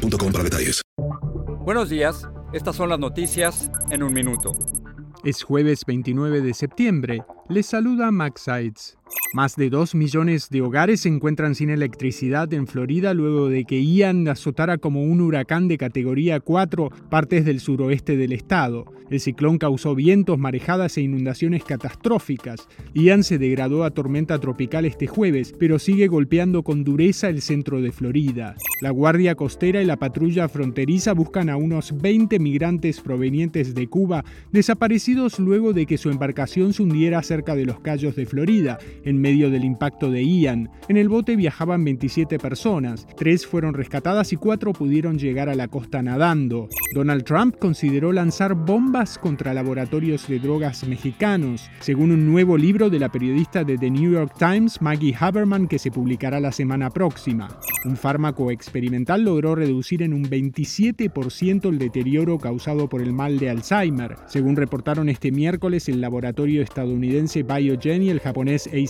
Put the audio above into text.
boostmobile.com para detalles. Buenos días, estas son las noticias en un minuto. Es jueves 29 de septiembre. Les saluda Max Sides. Más de 2 millones de hogares se encuentran sin electricidad en Florida luego de que Ian azotara como un huracán de categoría 4 partes del suroeste del estado. El ciclón causó vientos, marejadas e inundaciones catastróficas. Ian se degradó a tormenta tropical este jueves, pero sigue golpeando con dureza el centro de Florida. La Guardia Costera y la patrulla fronteriza buscan a unos 20 migrantes provenientes de Cuba desaparecidos luego de que su embarcación se hundiera cerca de los Cayos de Florida en medio del impacto de Ian. En el bote viajaban 27 personas, tres fueron rescatadas y cuatro pudieron llegar a la costa nadando. Donald Trump consideró lanzar bombas contra laboratorios de drogas mexicanos, según un nuevo libro de la periodista de The New York Times, Maggie Haberman, que se publicará la semana próxima. Un fármaco experimental logró reducir en un 27% el deterioro causado por el mal de Alzheimer, según reportaron este miércoles el laboratorio estadounidense Biogen y el japonés Eisai.